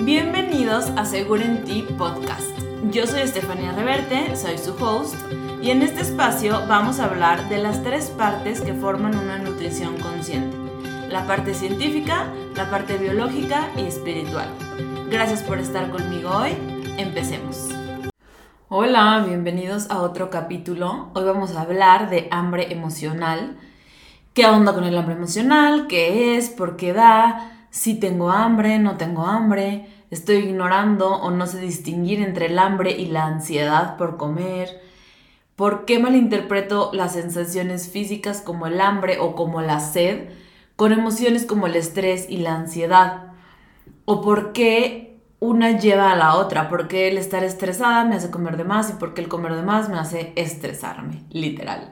Bienvenidos a Seguro en Ti Podcast. Yo soy Estefanía Reverte, soy su host, y en este espacio vamos a hablar de las tres partes que forman una nutrición consciente. La parte científica, la parte biológica y espiritual. Gracias por estar conmigo hoy. Empecemos. Hola, bienvenidos a otro capítulo. Hoy vamos a hablar de hambre emocional. ¿Qué onda con el hambre emocional? ¿Qué es? ¿Por qué da? Si tengo hambre, no tengo hambre, estoy ignorando o no sé distinguir entre el hambre y la ansiedad por comer, por qué malinterpreto las sensaciones físicas como el hambre o como la sed con emociones como el estrés y la ansiedad, o por qué una lleva a la otra, por qué el estar estresada me hace comer de más y por qué el comer de más me hace estresarme, literal.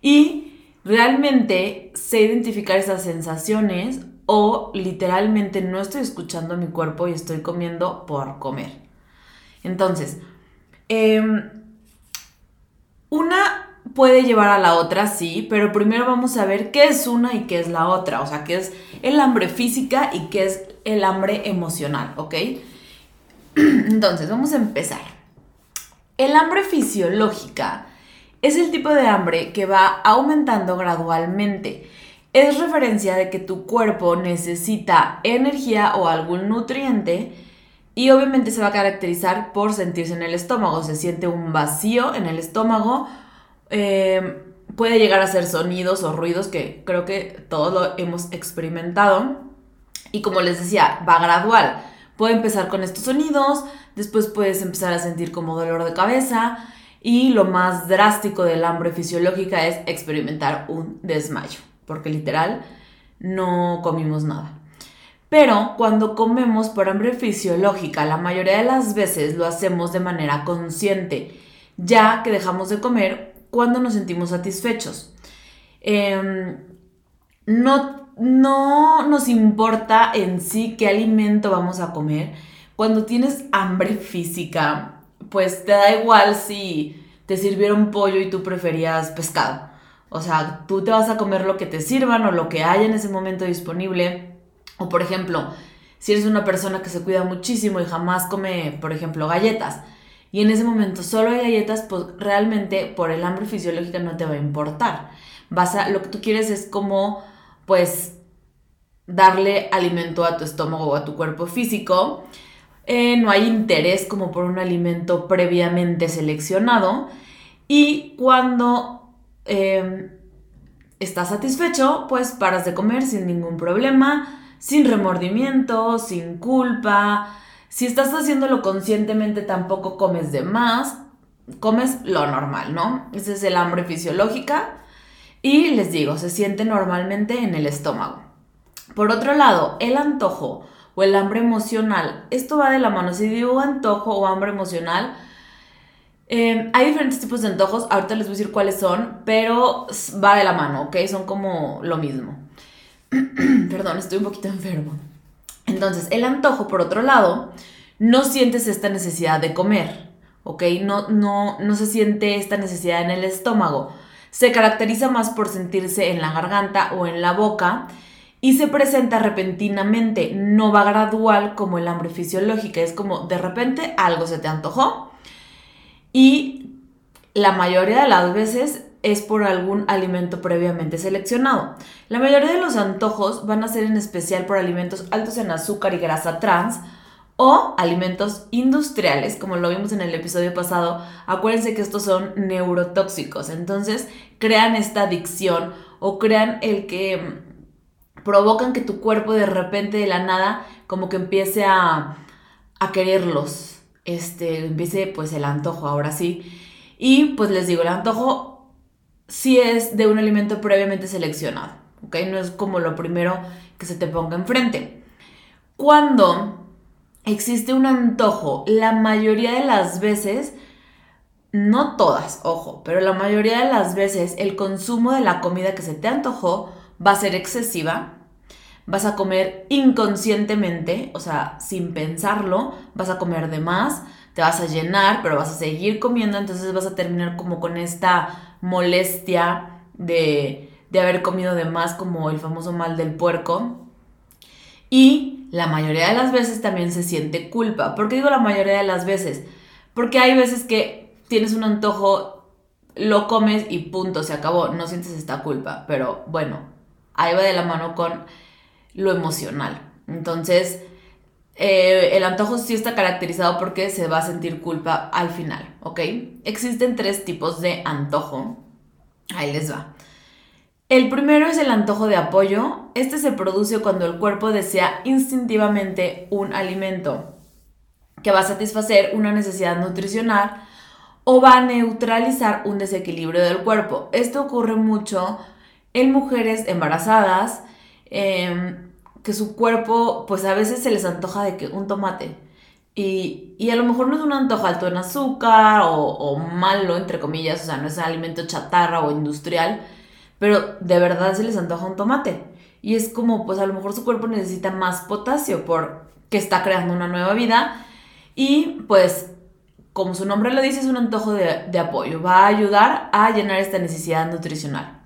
Y realmente sé identificar esas sensaciones o literalmente no estoy escuchando mi cuerpo y estoy comiendo por comer. Entonces, em, una puede llevar a la otra, sí, pero primero vamos a ver qué es una y qué es la otra, o sea, qué es el hambre física y qué es el hambre emocional, ¿ok? Entonces, vamos a empezar. El hambre fisiológica es el tipo de hambre que va aumentando gradualmente es referencia de que tu cuerpo necesita energía o algún nutriente y obviamente se va a caracterizar por sentirse en el estómago. Se siente un vacío en el estómago. Em, puede llegar a ser sonidos o ruidos que creo que todos lo hemos experimentado. Y como les decía, va gradual. Puede empezar con estos sonidos, después puedes empezar a sentir como dolor de cabeza y lo más drástico del hambre fisiológica es experimentar un desmayo porque literal no comimos nada. Pero cuando comemos por hambre fisiológica, la mayoría de las veces lo hacemos de manera consciente, ya que dejamos de comer cuando nos sentimos satisfechos. Em, no, no nos importa en sí qué alimento vamos a comer. Cuando tienes hambre física, pues te da igual si te sirvieron pollo y tú preferías pescado. O sea, tú te vas a comer lo que te sirvan o lo que haya en ese momento disponible. O por ejemplo, si eres una persona que se cuida muchísimo y jamás come, por ejemplo, galletas, y en ese momento solo hay galletas, pues realmente por el hambre fisiológica no te va a importar. Vas a, lo que tú quieres es como, pues, darle alimento a tu estómago o a tu cuerpo físico. Eh, no hay interés como por un alimento previamente seleccionado. Y cuando Em, estás satisfecho, pues paras de comer sin ningún problema, sin remordimiento, sin culpa. Si estás haciéndolo conscientemente, tampoco comes de más, comes lo normal, ¿no? Ese es el hambre fisiológica. Y les digo, se siente normalmente en el estómago. Por otro lado, el antojo o el hambre emocional, esto va de la mano. Si digo antojo o hambre emocional, Em, hay diferentes tipos de antojos, ahorita les voy a decir cuáles son, pero va de la mano, ¿ok? Son como lo mismo. Perdón, estoy un poquito enfermo. Entonces, el antojo, por otro lado, no sientes esta necesidad de comer, ¿ok? No, no, no se siente esta necesidad en el estómago. Se caracteriza más por sentirse en la garganta o en la boca y se presenta repentinamente, no va gradual como el hambre fisiológica. Es como de repente algo se te antojó y la mayoría de las veces es por algún alimento previamente seleccionado. La mayoría de los antojos van a ser en especial por alimentos altos en azúcar y grasa trans o alimentos industriales, como lo vimos en el episodio pasado. Acuérdense que estos son neurotóxicos, entonces crean esta adicción o crean el que provocan que tu cuerpo de repente de la nada como que empiece a, a quererlos, este, empiece pues el antojo, ahora sí. Y pues les digo, el antojo sí es de un alimento previamente seleccionado, ¿ok? No es como lo primero que se te ponga enfrente. Cuando existe un antojo, la mayoría de las veces, no todas, ojo, pero la mayoría de las veces el consumo de la comida que se te antojó va a ser excesiva vas a comer inconscientemente, o sea, sin pensarlo, vas a comer de más, te vas a llenar, pero vas a seguir comiendo, entonces vas a terminar como con esta molestia de, de haber comido de más, como el famoso mal del puerco. Y la mayoría de las veces también se siente culpa. ¿Por qué digo la mayoría de las veces? Porque hay veces que tienes un antojo, lo comes y punto, se acabó, no sientes esta culpa. Pero bueno, ahí va de la mano con lo emocional. Entonces, eh, el antojo sí está caracterizado porque se va a sentir culpa al final, ¿ok? Existen tres tipos de antojo. Ahí les va. El primero es el antojo de apoyo. Este se produce cuando el cuerpo desea instintivamente un alimento que va a satisfacer una necesidad nutricional o va a neutralizar un desequilibrio del cuerpo. Esto ocurre mucho en mujeres embarazadas, em, que su cuerpo, pues a veces se les antoja de que un tomate. Y, a lo mejor no es un antojo alto en azúcar o, o malo, entre comillas, o sea, no es alimento chatarra o industrial, pero de verdad se les antoja un tomate. Y es como, pues a lo mejor su cuerpo necesita más potasio porque está creando una nueva vida. Y pues, como su nombre lo dice, es un antojo de, de apoyo. Va a ayudar a llenar esta necesidad nutricional.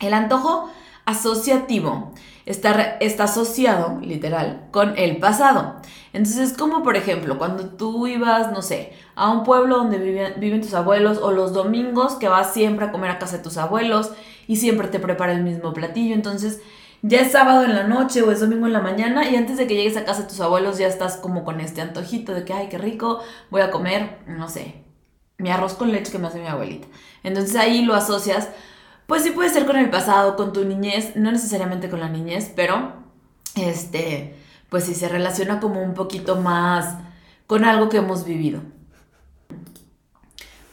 El antojo asociativo está, asociado, literal, con el pasado. Entonces es como, por ejemplo, cuando tú ibas, no sé, a un pueblo donde viven, viven tus abuelos o los domingos que vas siempre a comer a casa de tus abuelos y siempre te prepara el mismo platillo. Entonces ya es sábado en la noche o es domingo en la mañana y antes de que llegues a casa de tus abuelos ya estás como con este antojito de que, ay, qué rico, voy a comer, no sé, mi arroz con leche que me hace mi abuelita. Entonces ahí lo asocias pues sí puede ser con el pasado, con tu niñez, no necesariamente con la niñez, pero este, pues sí se relaciona como un poquito más con algo que hemos vivido.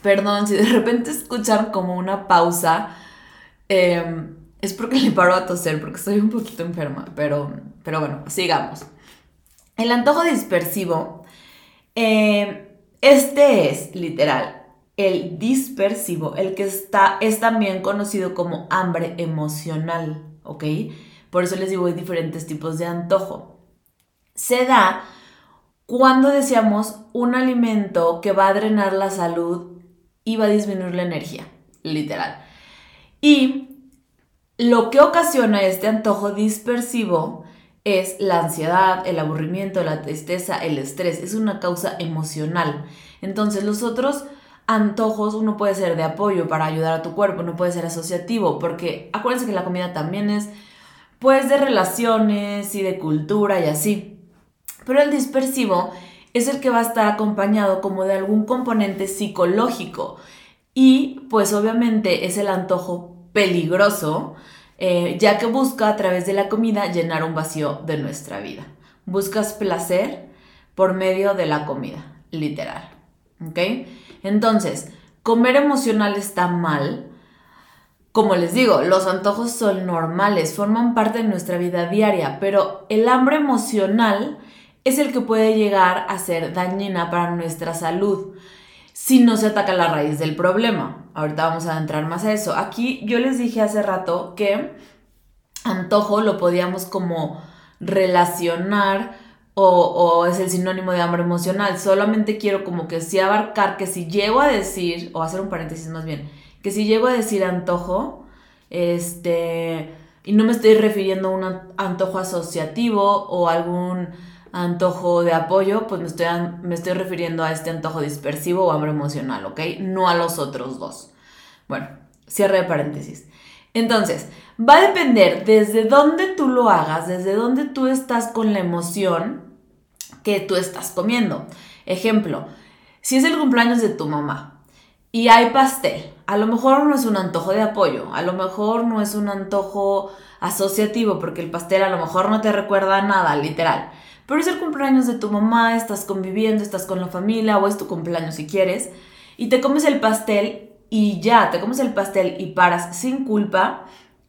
Perdón, si de repente escuchan como una pausa, em, es porque le paro a toser, porque estoy un poquito enferma, pero, pero bueno, sigamos. El antojo dispersivo, em, este es literal el dispersivo, el que está, es también conocido como hambre emocional, ¿ok? Por eso les digo, hay diferentes tipos de antojo. Se da cuando deseamos un alimento que va a drenar la salud y va a disminuir la energía, literal. Y lo que ocasiona este antojo dispersivo es la ansiedad, el aburrimiento, la tristeza, el estrés. Es una causa emocional. Entonces los otros antojos, uno puede ser de apoyo para ayudar a tu cuerpo, no puede ser asociativo, porque acuérdense que la comida también es pues de relaciones y de cultura y así. Pero el dispersivo es el que va a estar acompañado como de algún componente psicológico y pues obviamente es el antojo peligroso, eh, ya que busca a través de la comida llenar un vacío de nuestra vida. Buscas placer por medio de la comida, literal. ¿Ok? Entonces, comer emocional está mal. Como les digo, los antojos son normales, forman parte de nuestra vida diaria, pero el hambre emocional es el que puede llegar a ser dañina para nuestra salud si no se ataca la raíz del problema. Ahorita vamos a entrar más a eso. Aquí yo les dije hace rato que antojo lo podíamos como relacionar o, es el sinónimo de hambre emocional. Solamente quiero como que sí abarcar que si llego a decir, o hacer un paréntesis más bien, que si llego a decir antojo, este, y no me estoy refiriendo a un antojo asociativo o algún antojo de apoyo, pues me estoy, me estoy refiriendo a este antojo dispersivo o hambre emocional, ¿ok? No a los otros dos. Bueno, cierre de paréntesis. Entonces, va a depender desde dónde tú lo hagas, desde dónde tú estás con la emoción que tú estás comiendo. Ejemplo, si es el cumpleaños de tu mamá y hay pastel, a lo mejor no es un antojo de apoyo, a lo mejor no es un antojo asociativo, porque el pastel a lo mejor no te recuerda nada, literal. Pero es el cumpleaños de tu mamá, estás conviviendo, estás con la familia o es tu cumpleaños si quieres, y te comes el pastel y ya, te comes el pastel y paras sin culpa,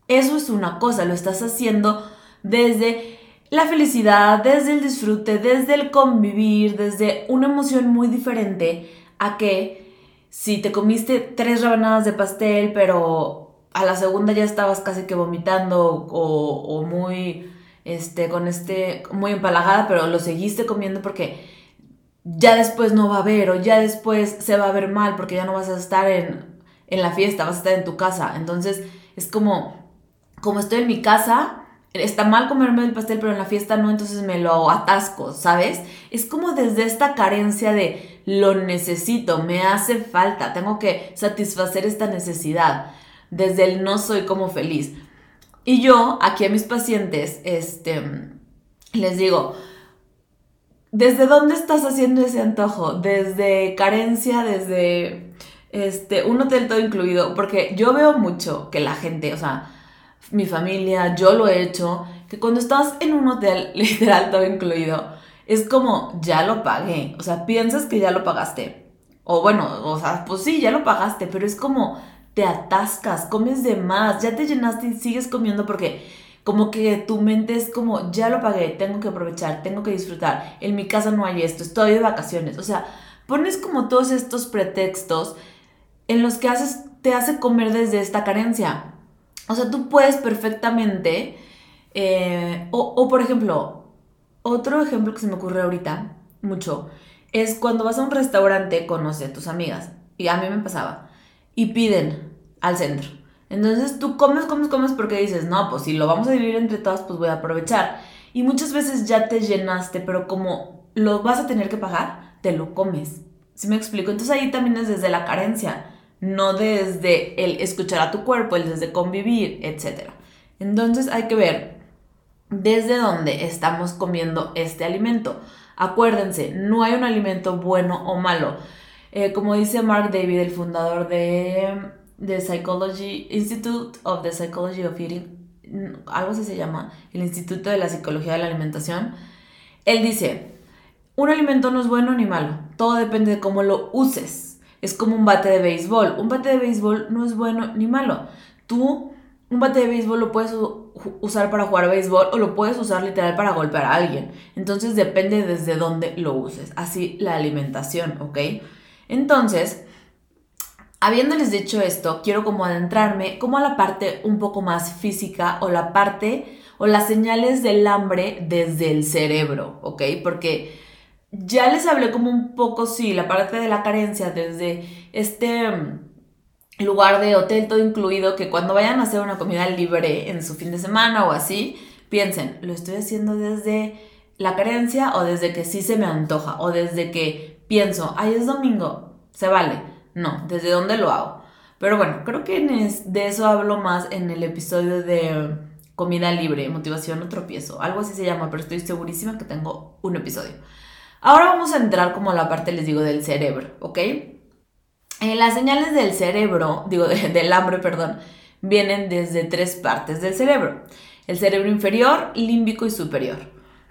eso es una cosa, lo estás haciendo desde la felicidad, desde el disfrute, desde el convivir, desde una emoción muy diferente a que si te comiste tres rebanadas de pastel, pero a la segunda ya estabas casi que vomitando o, muy, este, con este, muy empalagada, pero lo seguiste comiendo porque ya después no va a haber o ya después se va a ver mal porque ya no vas a estar en, en la fiesta, vas a estar en tu casa. Entonces es como, como estoy en mi casa, está mal comerme el pastel, pero en la fiesta no, entonces me lo atasco, ¿sabes? Es como desde esta carencia de lo necesito, me hace falta, tengo que satisfacer esta necesidad, desde el no soy como feliz. Y yo, aquí a mis pacientes, este, les digo, ¿desde dónde estás haciendo ese antojo? Desde carencia, desde este, un hotel todo incluido, porque yo veo mucho que la gente, o sea, mi familia, yo lo he hecho, que cuando estás en un hotel literal todo incluido, es como, ya lo pagué, o sea, piensas que ya lo pagaste. O bueno, o sea, pues sí, ya lo pagaste, pero es como, te atascas, comes de más, ya te llenaste y sigues comiendo porque como que tu mente es como, ya lo pagué, tengo que aprovechar, tengo que disfrutar, en mi casa no hay esto, estoy de vacaciones, o sea, pones como todos estos pretextos en los que haces, te hace comer desde esta carencia. O sea, tú puedes perfectamente, eh, o, por ejemplo, otro ejemplo que se me ocurre ahorita, mucho, es cuando vas a un restaurante, conoce a tus amigas, y a mí me pasaba, y piden al centro. Entonces tú comes, comes, comes porque dices, no, pues si lo vamos a dividir entre todas, pues voy a aprovechar. Y muchas veces ya te llenaste, pero como lo vas a tener que pagar, te lo comes. ¿Sí me explico? Entonces ahí también es desde la carencia no desde el escuchar a tu cuerpo, el desde convivir, etc. Entonces hay que ver desde dónde estamos comiendo este alimento. Acuérdense, no hay un alimento bueno o malo. Eh, como dice Mark David, el fundador de The Psychology Institute of the Psychology of Eating, algo así se llama, el Instituto de la Psicología de la Alimentación, él dice, un alimento no es bueno ni malo, todo depende de cómo lo uses es como un bate de béisbol. Un bate de béisbol no es bueno ni malo. Tú, un bate de béisbol lo puedes usar para jugar béisbol o lo puedes usar literal para golpear a alguien. Entonces depende desde dónde lo uses. Así la alimentación, ¿ok? Entonces, habiéndoles dicho esto, quiero como adentrarme como a la parte un poco más física o la parte o las señales del hambre desde el cerebro, ¿ok? Porque ya les hablé como un poco, sí, la parte de la carencia desde este mm, lugar de hotel todo incluido, que cuando vayan a hacer una comida libre en su fin de semana o así, piensen, ¿lo estoy haciendo desde la carencia o desde que sí se me antoja? O desde que pienso, ay, es domingo, se vale. No, ¿desde dónde lo hago? Pero bueno, creo que de eso hablo más en el episodio de comida libre, motivación o tropiezo. Algo así se llama, pero estoy segurísima que tengo un episodio. Ahora vamos a entrar como a la parte, les digo, del cerebro, ¿ok? Eh, las señales del cerebro, digo, del hambre, perdón, vienen desde tres partes del cerebro. El cerebro inferior, límbico y superior.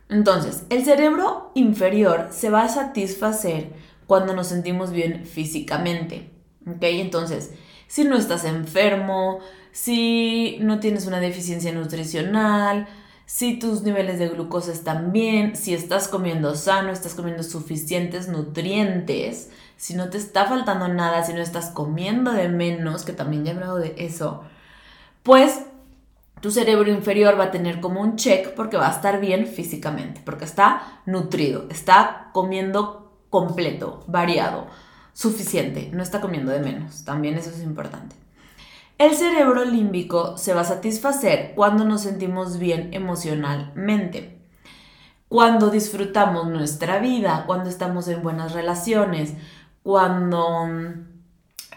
Entonces, el cerebro inferior se va a satisfacer cuando nos sentimos bien físicamente. ¿Ok? Entonces, si no estás enfermo, si no tienes una deficiencia nutricional, si tus niveles de glucosa están bien, si estás comiendo sano, estás comiendo suficientes nutrientes, si no te está faltando nada, si no estás comiendo de menos, que también ya he hablado de eso, pues tu cerebro inferior va a tener como un check porque va a estar bien físicamente, porque está nutrido, está comiendo completo, variado, suficiente, no está comiendo de menos, también eso es importante. El cerebro límbico se va a satisfacer cuando nos sentimos bien emocionalmente, cuando disfrutamos nuestra vida, cuando estamos en buenas relaciones, cuando mm,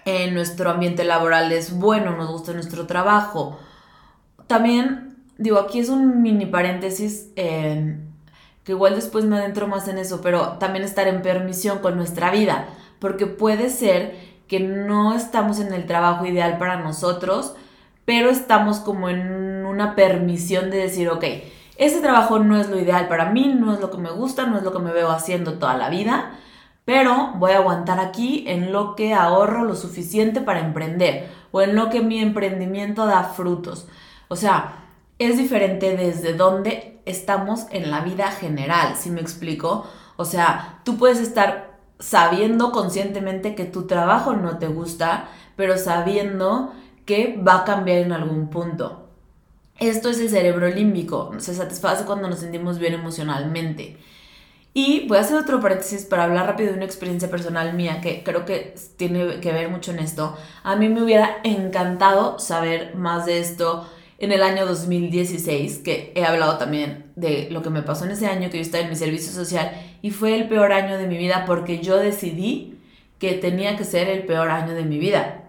en nuestro ambiente laboral es bueno, nos gusta nuestro trabajo. También, digo, aquí es un mini paréntesis, eh, que igual después me adentro más en eso, pero también estar en permisión con nuestra vida, porque puede ser que no estamos en el trabajo ideal para nosotros, pero estamos como en una permisión de decir, ok, ese trabajo no es lo ideal para mí, no es lo que me gusta, no es lo que me veo haciendo toda la vida, pero voy a aguantar aquí en lo que ahorro lo suficiente para emprender o en lo que mi emprendimiento da frutos. O sea, es diferente desde donde estamos en la vida general, si me explico? O sea, tú puedes estar sabiendo conscientemente que tu trabajo no te gusta, pero sabiendo que va a cambiar en algún punto. Esto es el cerebro límbico, se satisface cuando nos sentimos bien emocionalmente. Y voy a hacer otro paréntesis para hablar rápido de una experiencia personal mía que creo que tiene que ver mucho en esto. A mí me hubiera encantado saber más de esto en el año 2016, que he hablado también de lo que me pasó en ese año que yo estaba en mi servicio social y fue el peor año de mi vida porque yo decidí que tenía que ser el peor año de mi vida.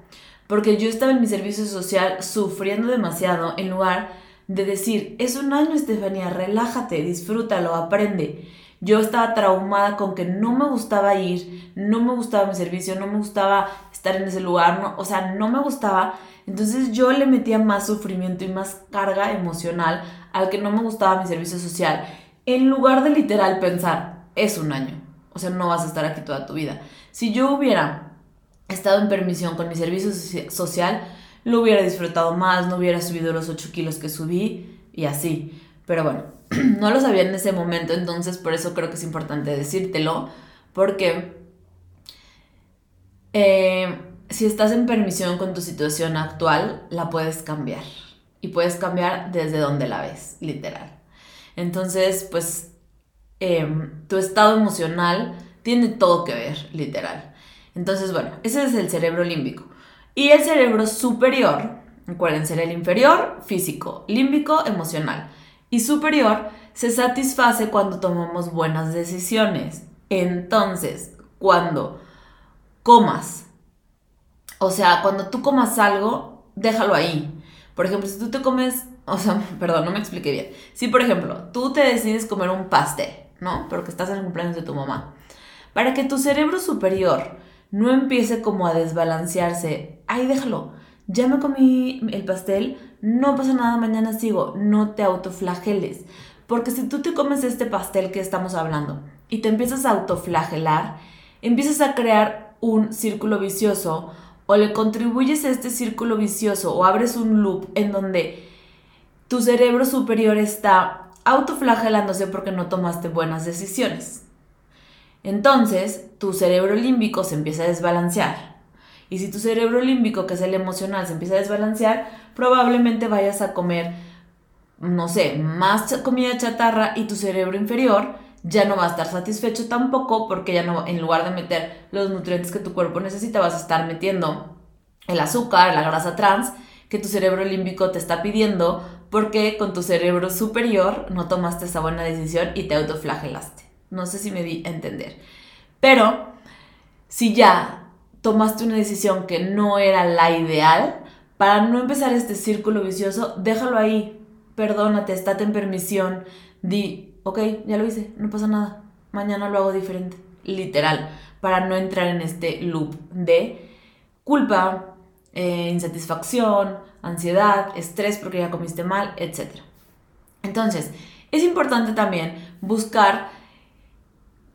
Porque yo estaba en mi servicio social sufriendo demasiado en lugar de decir, es un año, Estefanía, relájate, disfrútalo, aprende. Yo estaba traumada con que no me gustaba ir, no me gustaba mi servicio, no me gustaba estar en ese lugar, no, o sea, no me gustaba. Entonces yo le metía más sufrimiento y más carga emocional al que no me gustaba mi servicio social, en lugar de literal pensar, es un año, o sea, no vas a estar aquí toda tu vida. Si yo hubiera estado en permisión con mi servicio social, lo hubiera disfrutado más, no hubiera subido los 8 kilos que subí y así. Pero bueno, no lo sabía en ese momento, entonces por eso creo que es importante decírtelo, porque eh, si estás en permisión con tu situación actual, la puedes cambiar. Y puedes cambiar desde donde la ves, literal. Entonces, pues, em, tu estado emocional tiene todo que ver, literal. Entonces, bueno, ese es el cerebro límbico. Y el cerebro superior, acuérdense, el inferior, físico, límbico, emocional. Y superior se satisface cuando tomamos buenas decisiones. Entonces, cuando comas, o sea, cuando tú comas algo, déjalo ahí. Por ejemplo, si tú te comes, o sea, perdón, no me expliqué bien. Si, por ejemplo, tú te decides comer un pastel, ¿no? Porque estás en el cumpleaños de tu mamá. Para que tu cerebro superior no empiece como a desbalancearse, ay, déjalo, ya me comí el pastel, no pasa nada, mañana sigo, no te autoflageles. Porque si tú te comes este pastel que estamos hablando y te empiezas a autoflagelar, empiezas a crear un círculo vicioso o le contribuyes a este círculo vicioso o abres un loop en donde tu cerebro superior está autoflagelándose porque no tomaste buenas decisiones. Entonces, tu cerebro límbico se empieza a desbalancear. Y si tu cerebro límbico, que es el emocional, se empieza a desbalancear, probablemente vayas a comer, no sé, más comida chatarra y tu cerebro inferior ya no va a estar satisfecho tampoco porque ya no, en lugar de meter los nutrientes que tu cuerpo necesita, vas a estar metiendo el azúcar, la grasa trans, que tu cerebro límbico te está pidiendo porque con tu cerebro superior no tomaste esa buena decisión y te autoflagelaste. No sé si me di a entender. Pero si ya tomaste una decisión que no era la ideal, para no empezar este círculo vicioso, déjalo ahí. Perdónate, estate en permisión. Di, ok, ya lo hice, no pasa nada. Mañana lo hago diferente. Literal. Para no entrar en este loop de culpa, eh, insatisfacción, ansiedad, estrés porque ya comiste mal, etc. Entonces, es importante también buscar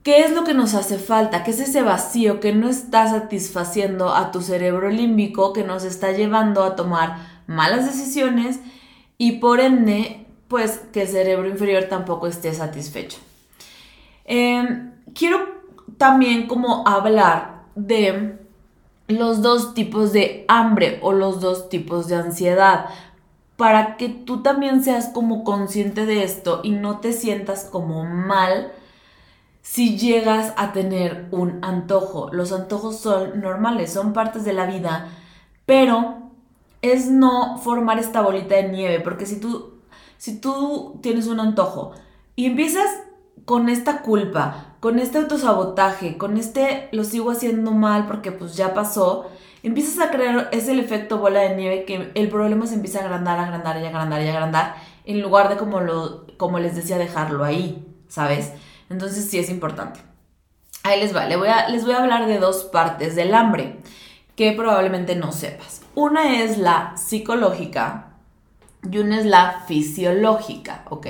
¿Qué es lo que nos hace falta? ¿Qué es ese vacío que no está satisfaciendo a tu cerebro límbico, que nos está llevando a tomar malas decisiones y por ende, pues que el cerebro inferior tampoco esté satisfecho? Em, quiero también como hablar de los dos tipos de hambre o los dos tipos de ansiedad para que tú también seas como consciente de esto y no te sientas como mal si llegas a tener un antojo. Los antojos son normales, son partes de la vida, pero es no formar esta bolita de nieve, porque si tú, si tú tienes un antojo y empiezas con esta culpa, con este autosabotaje, con este lo sigo haciendo mal porque pues ya pasó, empiezas a crear, es el efecto bola de nieve que el problema se empieza a agrandar, agrandar y agrandar y agrandar, en lugar de como, lo, como les decía, dejarlo ahí, ¿sabes? Entonces sí es importante. Ahí les va, les voy, a, les voy a hablar de dos partes del hambre que probablemente no sepas. Una es la psicológica y una es la fisiológica, ¿ok?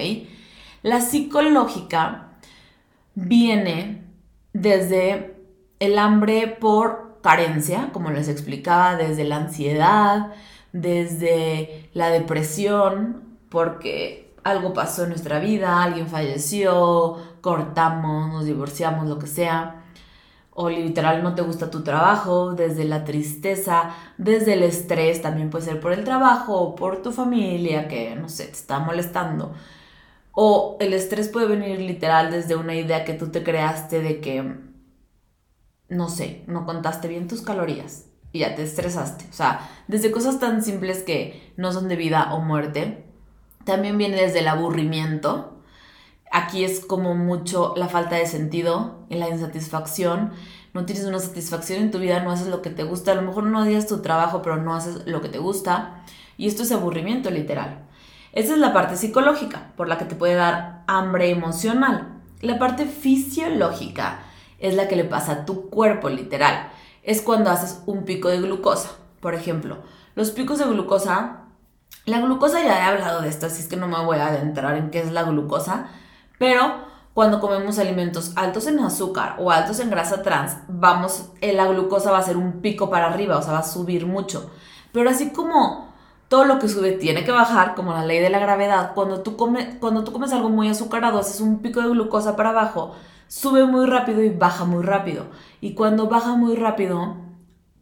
La psicológica viene desde el hambre por carencia, como les explicaba, desde la ansiedad, desde la depresión, porque algo pasó en nuestra vida, alguien falleció, cortamos, nos divorciamos, lo que sea, o literal no te gusta tu trabajo, desde la tristeza, desde el estrés, también puede ser por el trabajo o por tu familia que, no sé, te está molestando. O el estrés puede venir literal desde una idea que tú te creaste de que, no sé, no contaste bien tus calorías. y ya te estresaste. O sea, desde cosas tan simples que no son de vida o muerte, también viene desde el aburrimiento. Aquí es como mucho la falta de sentido y la insatisfacción. No tienes una satisfacción en tu vida, no haces lo que te gusta. A lo mejor no odias tu trabajo, pero no haces lo que te gusta. Y esto es aburrimiento literal. Esa es la parte psicológica, por la que te puede dar hambre emocional. La parte fisiológica es la que le pasa a tu cuerpo literal. Es cuando haces un pico de glucosa. Por ejemplo, los picos de glucosa, la glucosa ya he hablado de esto, así es que no me voy a adentrar en qué es la glucosa, pero cuando comemos alimentos altos en azúcar o altos en grasa trans, vamos, eh, la glucosa va a ser un pico para arriba, o sea, va a subir mucho. Pero así como todo lo que sube tiene que bajar, como la ley de la gravedad. Cuando tú, cuando tú comes algo muy azucarado, haces un pico de glucosa para abajo, sube muy rápido y baja muy rápido. Y cuando baja muy rápido,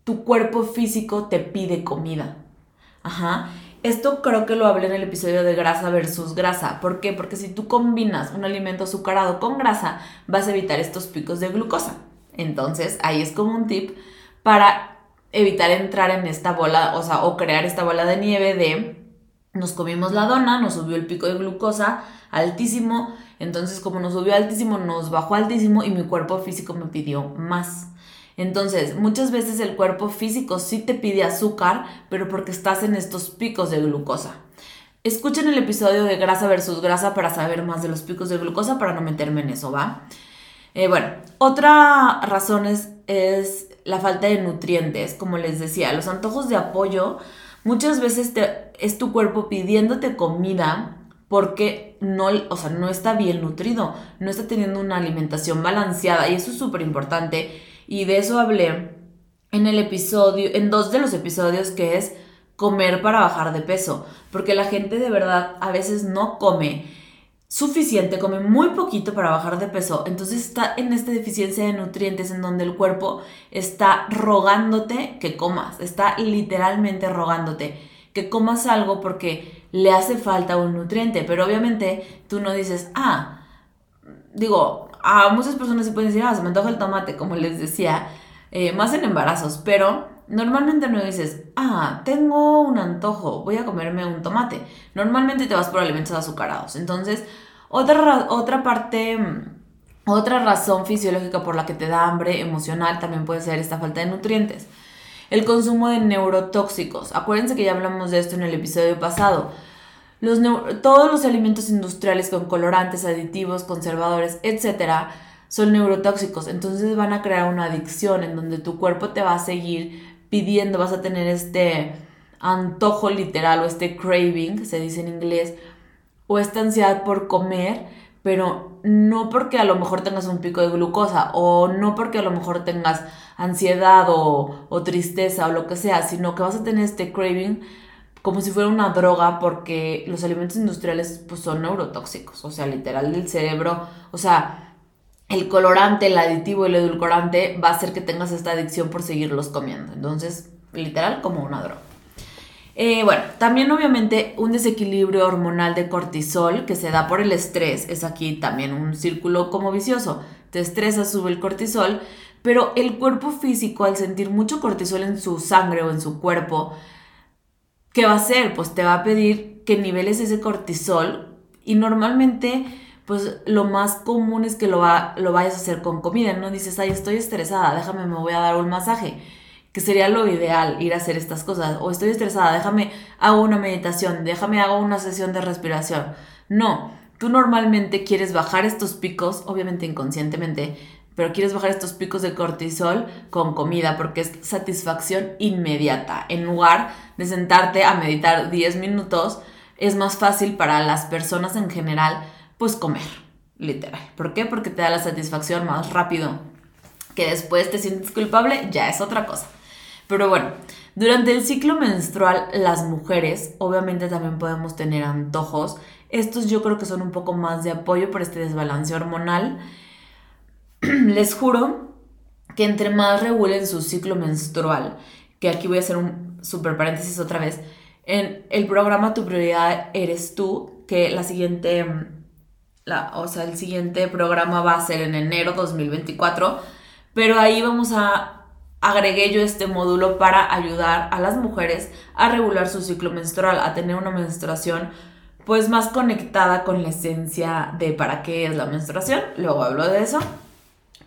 tu cuerpo físico te pide comida. Ajá. Esto creo que lo hablé en el episodio de grasa versus grasa. ¿Por qué? Porque si tú combinas un alimento azucarado con grasa, vas a evitar estos picos de glucosa. Entonces, ahí es como un tip para evitar entrar en esta bola, o sea, o crear esta bola de nieve de nos comimos la dona, nos subió el pico de glucosa altísimo, entonces como nos subió altísimo, nos bajó altísimo y mi cuerpo físico me pidió más. Entonces, muchas veces el cuerpo físico sí te pide azúcar, pero porque estás en estos picos de glucosa. Escuchen el episodio de grasa versus grasa para saber más de los picos de glucosa, para no meterme en eso, ¿va? Eh, bueno, otra razón es, la falta de nutrientes, como les decía, los antojos de apoyo, muchas veces te, es tu cuerpo pidiéndote comida porque no, o sea, no está bien nutrido, no está teniendo una alimentación balanceada y eso es súper importante y de eso hablé en el episodio, en dos de los episodios que es comer para bajar de peso, porque la gente de verdad a veces no come suficiente, come muy poquito para bajar de peso, entonces está en esta deficiencia de nutrientes en donde el cuerpo está rogándote que comas, está literalmente rogándote que comas algo porque le hace falta un nutriente, pero obviamente tú no dices, ah, digo, a muchas personas se pueden decir, ah, se me antoja el tomate, como les decía, eh, más en embarazos, pero normalmente no dices, ah, tengo un antojo, voy a comerme un tomate. Normalmente te vas por alimentos azucarados. Entonces, otra, otra parte, otra razón fisiológica por la que te da hambre emocional también puede ser esta falta de nutrientes. El consumo de neurotóxicos. Acuérdense que ya hablamos de esto en el episodio pasado. Los todos los alimentos industriales con colorantes, aditivos, conservadores, etc., son neurotóxicos. Entonces van a crear una adicción en donde tu cuerpo te va a seguir pidiendo, vas a tener este antojo literal o este craving, se dice en inglés, o esta ansiedad por comer, pero no porque a lo mejor tengas un pico de glucosa o no porque a lo mejor tengas ansiedad o, o tristeza o lo que sea, sino que vas a tener este craving como si fuera una droga porque los alimentos industriales pues son neurotóxicos, o sea, literal del cerebro, o sea, el colorante, el aditivo el edulcorante va a hacer que tengas esta adicción por seguirlos comiendo. Entonces, literal, como una droga. Eh, bueno, también obviamente un desequilibrio hormonal de cortisol que se da por el estrés es aquí también un círculo como vicioso. Te estresas, sube el cortisol, pero el cuerpo físico al sentir mucho cortisol en su sangre o en su cuerpo, ¿qué va a hacer? Pues te va a pedir que niveles ese cortisol y normalmente pues lo más común es que lo, va, lo vayas a hacer con comida. No dices, ay, estoy estresada, déjame, me voy a dar un masaje. Que sería lo ideal ir a hacer estas cosas. O estoy estresada, déjame, hago una meditación, déjame, hago una sesión de respiración. No, tú normalmente quieres bajar estos picos, obviamente inconscientemente, pero quieres bajar estos picos de cortisol con comida porque es satisfacción inmediata. En lugar de sentarte a meditar 10 minutos, es más fácil para las personas en general pues comer, literal. ¿Por qué? Porque te da la satisfacción más rápido. Que después te sientes culpable, ya es otra cosa. Pero bueno, durante el ciclo menstrual las mujeres obviamente también podemos tener antojos. Estos yo creo que son un poco más de apoyo por este desbalance hormonal. Les juro que entre más regulen su ciclo menstrual, que aquí voy a hacer un super paréntesis otra vez, en el programa Tu prioridad eres tú, que la siguiente o sea, el siguiente programa va a ser en enero 2024, pero ahí vamos a agregué yo este módulo para ayudar a las mujeres a regular su ciclo menstrual, a tener una menstruación pues más conectada con la esencia de para qué es la menstruación, luego hablo de eso,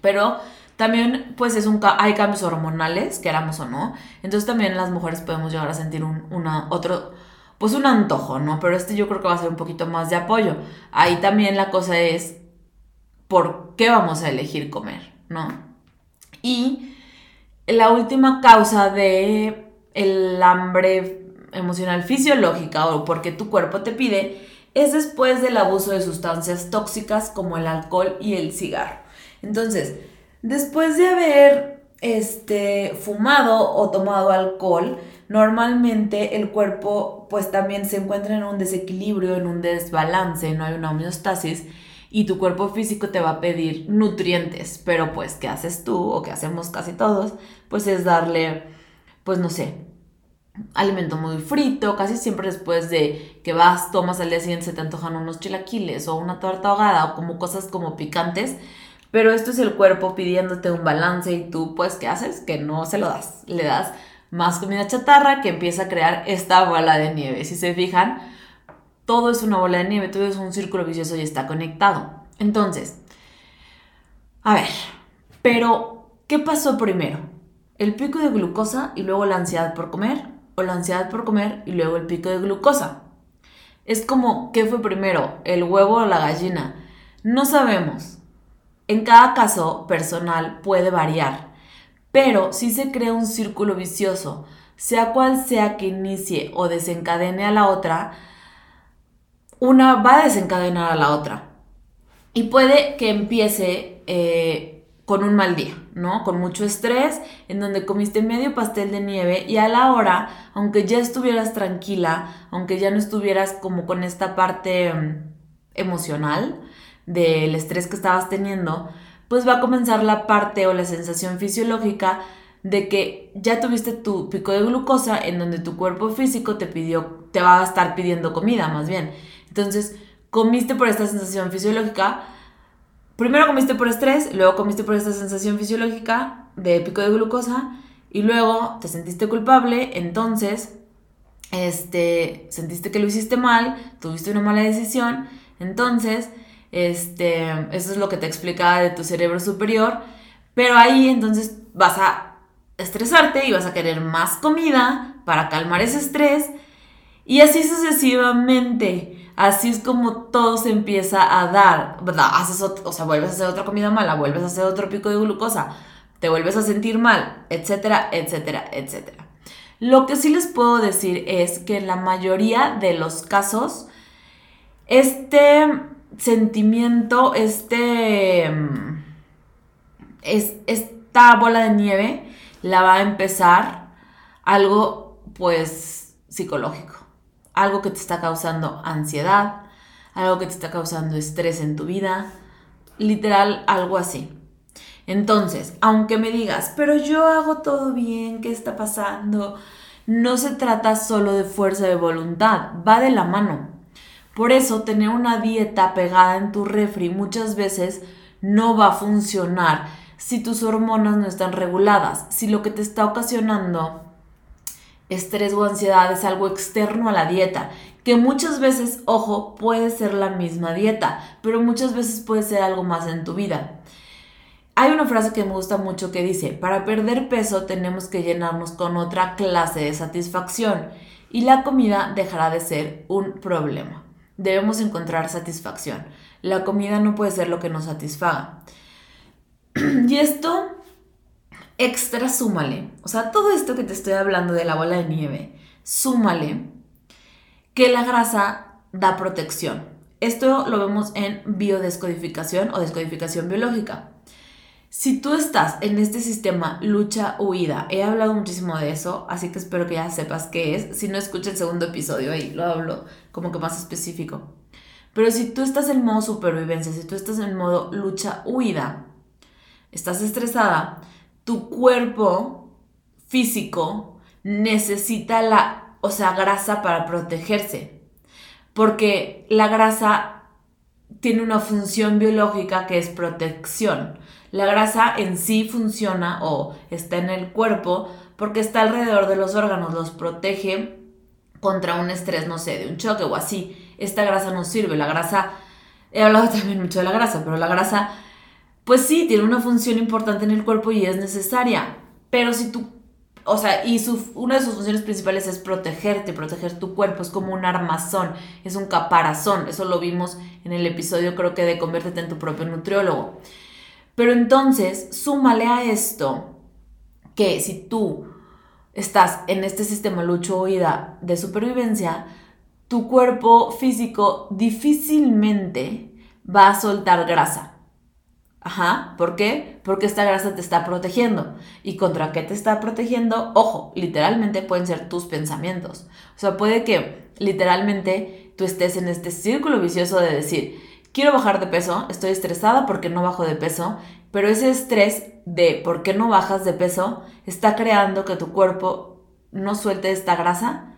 pero también pues es un hay cambios hormonales, queramos o no, entonces también las mujeres podemos llegar a sentir un una, otro, pues un antojo, ¿no? Pero este yo creo que va a ser un poquito más de apoyo. Ahí también la cosa es por qué vamos a elegir comer, ¿no? Y la última causa de el hambre emocional fisiológica o porque tu cuerpo te pide es después del abuso de sustancias tóxicas como el alcohol y el cigarro. Entonces, después de haber este, fumado o tomado alcohol, normalmente el cuerpo pues también se encuentra en un desequilibrio, en un desbalance, no hay una homeostasis y tu cuerpo físico te va a pedir nutrientes, pero pues ¿qué haces tú o qué hacemos casi todos? Pues es darle, pues no sé, alimento muy frito, casi siempre después de que vas, tomas al día siguiente se te antojan unos chilaquiles o una torta ahogada o como cosas como picantes, pero esto es el cuerpo pidiéndote un balance y tú pues ¿qué haces? Que no se lo das, le das más comida chatarra que empieza a crear esta bola de nieve. Si se fijan, todo es una bola de nieve, todo es un círculo vicioso y está conectado. Entonces, a ver, pero ¿qué pasó primero? ¿El pico de glucosa y luego la ansiedad por comer? ¿O la ansiedad por comer y luego el pico de glucosa? Es como, ¿qué fue primero? ¿El huevo o la gallina? No sabemos. En cada caso personal puede variar, pero si se crea un círculo vicioso, sea cual sea que inicie o desencadene a la otra, una va a desencadenar a la otra. Y puede que empiece eh, con un mal día, ¿no? Con mucho estrés, en donde comiste medio pastel de nieve y a la hora, aunque ya estuvieras tranquila, aunque ya no estuvieras como con esta parte mm, emocional del estrés que estabas teniendo, pues va a comenzar la parte o la sensación fisiológica de que ya tuviste tu pico de glucosa en donde tu cuerpo físico te pidió, te va a estar pidiendo comida más bien. Entonces, comiste por esta sensación fisiológica. Primero comiste por estrés, luego comiste por esta sensación fisiológica de pico de glucosa y luego te sentiste culpable, entonces este sentiste que lo hiciste mal, tuviste una mala decisión, entonces este eso es lo que te explicaba de tu cerebro superior, pero ahí entonces vas a estresarte y vas a querer más comida para calmar ese estrés y así sucesivamente. Así es como todo se empieza a dar. Haces o sea, vuelves a hacer otra comida mala, vuelves a hacer otro pico de glucosa, te vuelves a sentir mal, etcétera, etcétera, etcétera. Lo que sí les puedo decir es que en la mayoría de los casos, este sentimiento, este, es, esta bola de nieve la va a empezar algo pues psicológico algo que te está causando ansiedad, algo que te está causando estrés en tu vida, literal algo así. Entonces, aunque me digas, pero yo hago todo bien, ¿qué está pasando? No se trata solo de fuerza de voluntad, va de la mano. Por eso, tener una dieta pegada en tu refri muchas veces no va a funcionar si tus hormonas no están reguladas, si lo que te está ocasionando estrés o ansiedad es algo externo a la dieta, que muchas veces, ojo, puede ser la misma dieta, pero muchas veces puede ser algo más en tu vida. Hay una frase que me gusta mucho que dice, para perder peso tenemos que llenarnos con otra clase de satisfacción y la comida dejará de ser un problema. Debemos encontrar satisfacción. La comida no puede ser lo que nos satisfaga. y esto extra súmale, o sea, todo esto que te estoy hablando de la bola de nieve, súmale que la grasa da protección. Esto lo vemos en biodescodificación o descodificación biológica. Si tú estás en este sistema lucha-huida, he hablado muchísimo de eso, así que espero que ya sepas qué es. Si no, escucha el segundo episodio, ahí lo hablo como que más específico. Pero si tú estás en modo supervivencia, si tú estás en modo lucha-huida, estás estresada, tu cuerpo físico necesita la, o sea, grasa para protegerse. Porque la grasa tiene una función biológica que es protección. La grasa en sí funciona o está en el cuerpo porque está alrededor de los órganos, los protege contra un estrés, no sé, de un choque o así. Esta grasa no sirve, la grasa, he hablado también mucho de la grasa, pero la grasa, pues sí, tiene una función importante en el cuerpo y es necesaria. Pero si tú, o sea, y su, una de sus funciones principales es protegerte, proteger tu cuerpo, es como un armazón, es un caparazón, eso lo vimos en el episodio creo que de conviértete en tu propio nutriólogo. Pero entonces, súmale a esto que si tú estás en este sistema lucho-huida de supervivencia, tu cuerpo físico difícilmente va a soltar grasa. Ajá, ¿por qué? Porque esta grasa te está protegiendo. ¿Y contra qué te está protegiendo? Ojo, literalmente pueden ser tus pensamientos. O sea, puede que literalmente tú estés en este círculo vicioso de decir, quiero bajar de peso, estoy estresada porque no bajo de peso, pero ese estrés de por qué no bajas de peso está creando que tu cuerpo no suelte esta grasa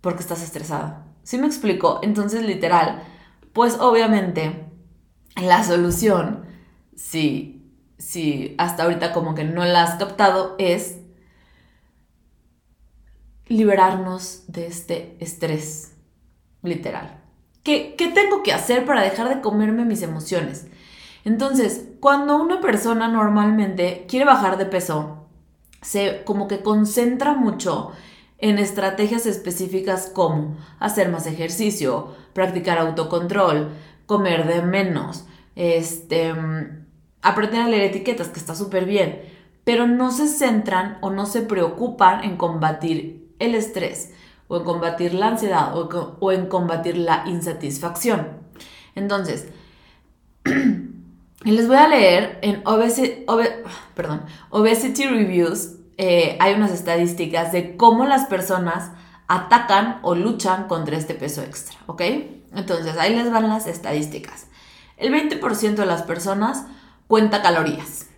porque estás estresada. ¿Sí me explico? Entonces, literal, pues obviamente la solución, si, si hasta ahorita como que no la has captado, es liberarnos de este estrés, literal. ¿Qué, ¿Qué tengo que hacer para dejar de comerme mis emociones? Entonces, cuando una persona normalmente quiere bajar de peso, se como que concentra mucho en estrategias específicas como hacer más ejercicio, practicar autocontrol, comer de menos, este, aprender a leer etiquetas, que está súper bien, pero no se centran o no se preocupan en combatir el estrés o en combatir la ansiedad o, en combatir la insatisfacción. Entonces, les voy a leer en Obesity Reviews, eh, hay unas estadísticas de cómo las personas atacan o luchan contra este peso extra, ¿ok? Entonces, ahí les van las estadísticas. El 20% de las personas cuenta calorías.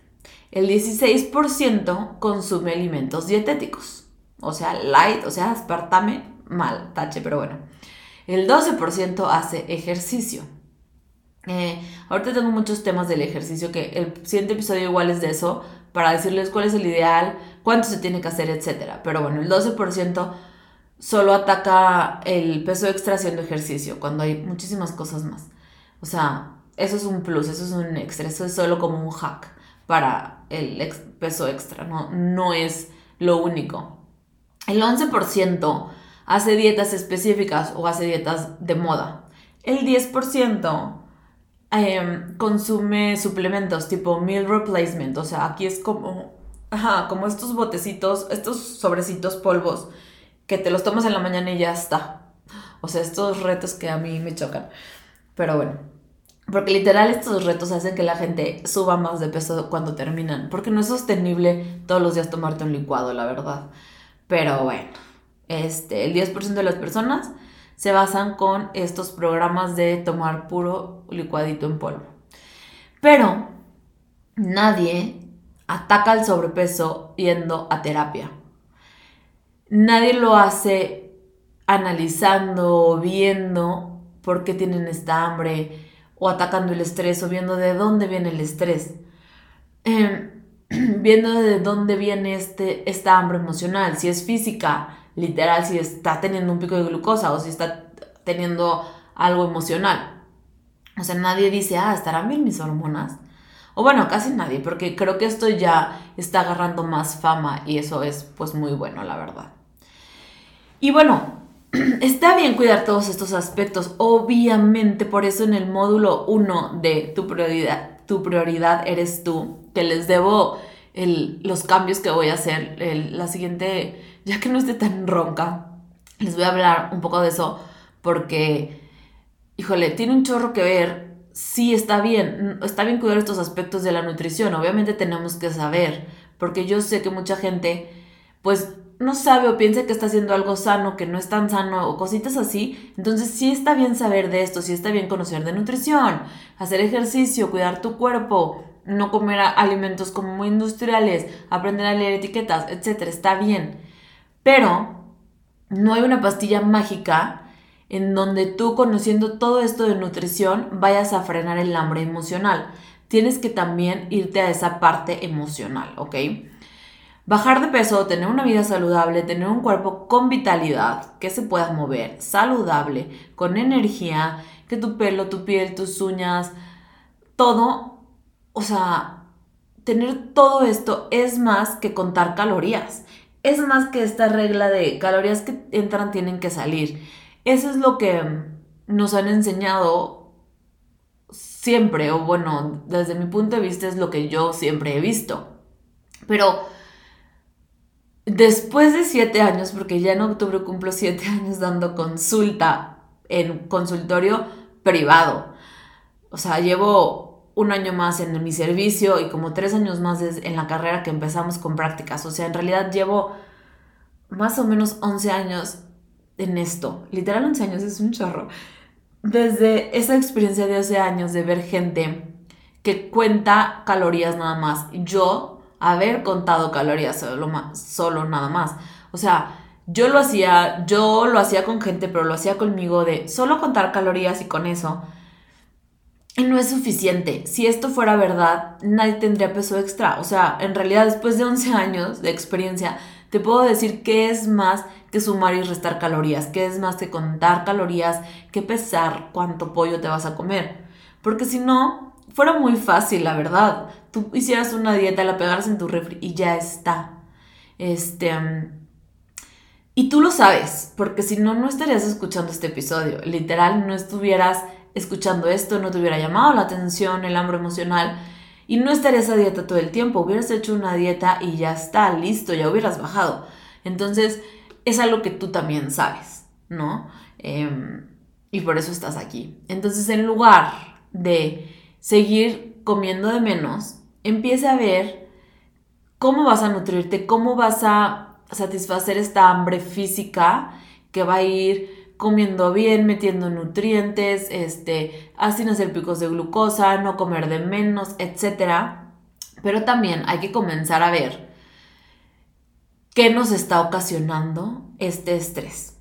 El 16% consume alimentos dietéticos o sea, light, o sea, aspartame, mal, tache, pero bueno. El 12% hace ejercicio. Eh, ahorita tengo muchos temas del ejercicio que el siguiente episodio igual es de eso, para decirles cuál es el ideal, cuánto se tiene que hacer, etc. Pero bueno, el 12% solo ataca el peso extra haciendo ejercicio, cuando hay muchísimas cosas más. O sea, eso es un plus, eso es un extra, eso es solo como un hack para el peso extra, no, no es lo único. El 11% hace dietas específicas o hace dietas de moda. El 10% em, consume suplementos tipo meal replacement. O sea, aquí es como, ajá, como estos botecitos, estos sobrecitos polvos que te los tomas en la mañana y ya está. O sea, estos retos que a mí me chocan. Pero bueno, porque literal estos retos hacen que la gente suba más de peso cuando terminan. Porque no es sostenible todos los días tomarte un licuado, la verdad. Pero bueno, este, el 10% de las personas se basan con estos programas de tomar puro licuadito en polvo. Pero nadie ataca el sobrepeso yendo a terapia. Nadie lo hace analizando o viendo por qué tienen esta hambre o atacando el estrés o viendo de dónde viene el estrés. Em, viendo de dónde viene este, esta hambre emocional, si es física, literal, si está teniendo un pico de glucosa o si está teniendo algo emocional. O sea, nadie dice, ah, ¿estarán bien mis hormonas? O bueno, casi nadie, porque creo que esto ya está agarrando más fama y eso es pues muy bueno, la verdad. Y bueno, está bien cuidar todos estos aspectos, obviamente, por eso en el módulo 1 de tu prioridad, tu prioridad eres tú, que les debo los cambios que voy a hacer. la siguiente, ya que no esté tan ronca, les voy a hablar un poco de eso porque, híjole, tiene un chorro que ver. Sí, está bien, está bien cuidar estos aspectos de la nutrición. Obviamente tenemos que saber, porque yo sé que mucha gente, pues no sabe o piensa que está haciendo algo sano, que no es tan sano o cositas así, entonces sí está bien saber de esto, sí está bien conocer de nutrición, hacer ejercicio, cuidar tu cuerpo, no comer alimentos como muy industriales, aprender a leer etiquetas, etcétera, está bien. Pero no hay una pastilla mágica en donde tú conociendo todo esto de nutrición vayas a frenar el hambre emocional. tienes que también irte a esa parte emocional, ¿ok? Bajar de peso, tener una vida saludable, tener un cuerpo con vitalidad, que se pueda mover, saludable, con energía, que tu pelo, tu piel, tus uñas, todo, o sea, tener todo esto es más que contar calorías. Es más que esta regla de calorías que entran tienen que salir. Eso es lo que nos han enseñado siempre, o bueno, desde mi punto de vista es lo que yo siempre he visto. Pero Después de siete años, porque ya en octubre cumplo siete años dando consulta en consultorio privado. O sea, llevo un año más en mi servicio y como tres años más en la carrera que empezamos con prácticas. O sea, en realidad llevo más o menos 11 años en esto. Literal 11 años es un chorro. Desde esa experiencia de 11 años de ver gente que cuenta calorías nada más. Yo haber contado calorías solo, solo nada más. O sea, yo lo hacía, yo lo hacía con gente, pero lo hacía conmigo de solo contar calorías y con eso. Y no es suficiente. Si esto fuera verdad, nadie tendría peso extra. O sea, en realidad después de 11 años de experiencia, te puedo decir que es más que sumar y restar calorías, que es más que contar calorías, que pesar cuánto pollo te vas a comer. Porque si no, fuera muy fácil, la verdad. Tú hicieras una dieta, la pegaras en tu refri y ya está. Este. y tú lo sabes, porque si no, no estarías escuchando este episodio. Literal, no estuvieras escuchando esto, no te hubiera llamado la atención, el hambre emocional. Y no estarías a dieta todo el tiempo. Hubieras hecho una dieta y ya está, listo, ya hubieras bajado. Entonces, es algo que tú también sabes, ¿no? Em, y por eso estás aquí. Entonces, en lugar de seguir comiendo de menos, empieza a ver cómo vas a nutrirte, cómo vas a satisfacer esta hambre física que va a ir comiendo bien, metiendo nutrientes, este, sin hacer picos de glucosa, no comer de menos, etc. Pero también hay que comenzar a ver qué nos está ocasionando este estrés.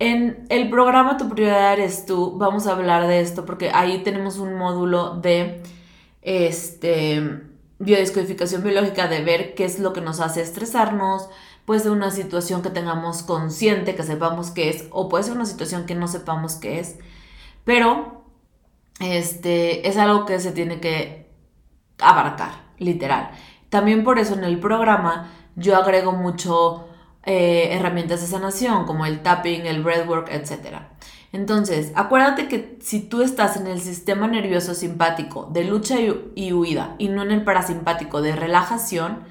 En el programa Tu prioridad eres tú, vamos a hablar de esto porque ahí tenemos un módulo de este, biodescodificación biológica de ver qué es lo que nos hace estresarnos, puede ser una situación que tengamos consciente, que sepamos qué es, o puede ser una situación que no sepamos qué es, pero este, es algo que se tiene que abarcar, literal. También por eso en el programa yo agrego mucho eh, herramientas de sanación como el tapping, el breathwork, etc. Entonces, acuérdate que si tú estás en el sistema nervioso simpático de lucha y huida y no en el parasimpático de relajación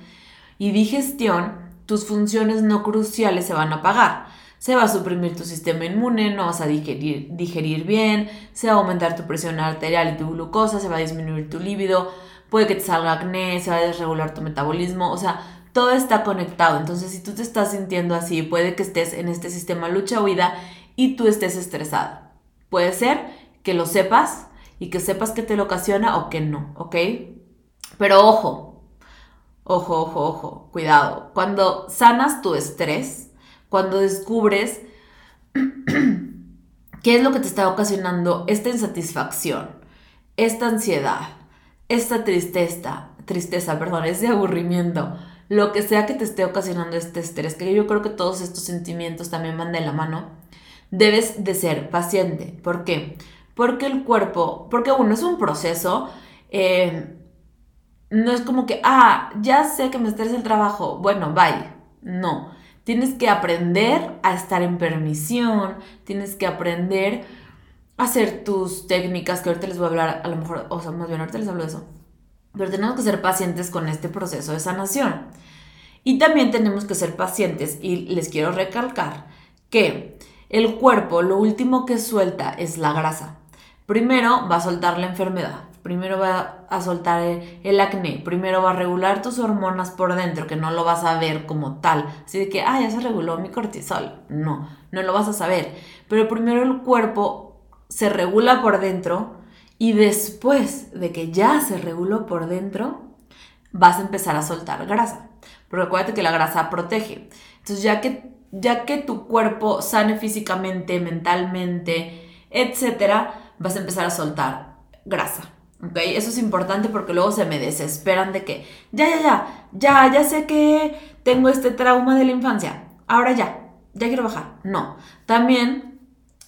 y digestión, tus funciones no cruciales se van a apagar. Se va a suprimir tu sistema inmune, no vas a digerir, bien, se va a aumentar tu presión arterial y tu glucosa, se va a disminuir tu líbido, puede que te salga acné, se va a desregular tu metabolismo, o sea, todo está conectado. Entonces, si tú te estás sintiendo así, puede que estés en este sistema lucha-huida y tú estés estresado. Puede ser que lo sepas y que sepas que te lo ocasiona o que no, ¿ok? Pero ojo, ojo, ojo, ojo, cuidado. Cuando sanas tu estrés, cuando descubres qué es lo que te está ocasionando esta insatisfacción, esta ansiedad, esta tristeza, tristeza, perdón, ese aburrimiento, lo que sea que te esté ocasionando este estrés, que yo creo que todos estos sentimientos también van de la mano, debes de ser paciente. ¿Por qué? Porque el cuerpo, porque uno es un proceso, eh, no es como que, ah, ya sé que me estresa el trabajo, bueno, bye. No, tienes que aprender a estar en permisión, tienes que aprender a hacer tus técnicas, que ahorita les voy a hablar, a lo mejor, o sea, más bien ahorita les hablo de eso pero tenemos que ser pacientes con este proceso de sanación. Y también tenemos que ser pacientes y les quiero recalcar que el cuerpo lo último que suelta es la grasa. Primero va a soltar la enfermedad, primero va a soltar el, acné, primero va a regular tus hormonas por dentro, que no lo vas a ver como tal. Así de que, ah, ya se reguló mi cortisol. No, no lo vas a saber. Pero primero el cuerpo se regula por dentro y después de que ya se reguló por dentro, vas a empezar a soltar grasa. Pero acuérdate que la grasa protege. Entonces, ya que, ya que tu cuerpo sane físicamente, mentalmente, etcétera, vas a empezar a soltar grasa. ¿Ok? Eso es importante porque luego se me desesperan de que, ya, ya, ya, ya, ya sé que tengo este trauma de la infancia. Ahora ya, ya quiero bajar. No. También,